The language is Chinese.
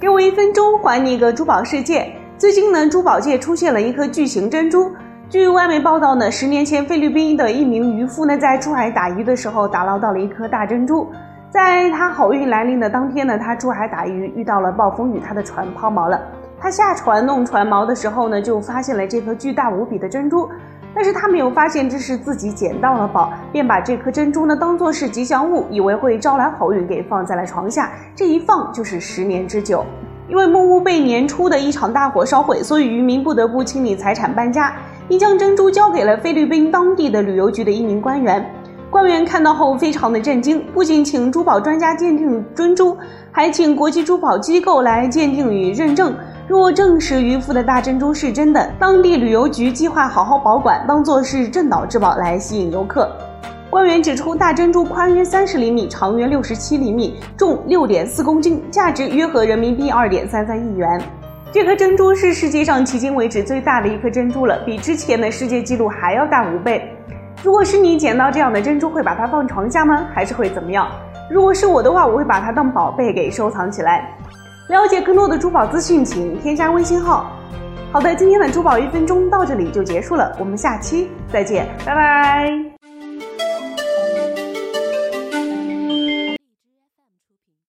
给我一分钟，还你一个珠宝世界。最近呢，珠宝界出现了一颗巨型珍珠。据外媒报道呢，十年前菲律宾的一名渔夫呢，在出海打鱼的时候打捞到了一颗大珍珠。在他好运来临的当天呢，他出海打鱼遇到了暴风雨，他的船抛锚了。他下船弄船锚的时候呢，就发现了这颗巨大无比的珍珠。但是他没有发现这是自己捡到了宝，便把这颗珍珠呢当做是吉祥物，以为会招来好运，给放在了床下。这一放就是十年之久。因为木屋被年初的一场大火烧毁，所以渔民不得不清理财产搬家，并将珍珠交给了菲律宾当地的旅游局的一名官员。官员看到后非常的震惊，不仅请珠宝专家鉴定珍珠，还请国际珠宝机构来鉴定与认证。若证实渔夫的大珍珠是真的，当地旅游局计划好好保管，当做是镇岛之宝来吸引游客。官员指出，大珍珠宽约三十厘米，长约六十七厘米，重六点四公斤，价值约合人民币二点三三亿元。这颗珍珠是世界上迄今为止最大的一颗珍珠了，比之前的世界纪录还要大五倍。如果是你捡到这样的珍珠，会把它放床下吗？还是会怎么样？如果是我的话，我会把它当宝贝给收藏起来。了解更多的珠宝资讯，请添加微信号。好的，今天的珠宝一分钟到这里就结束了，我们下期再见，拜拜。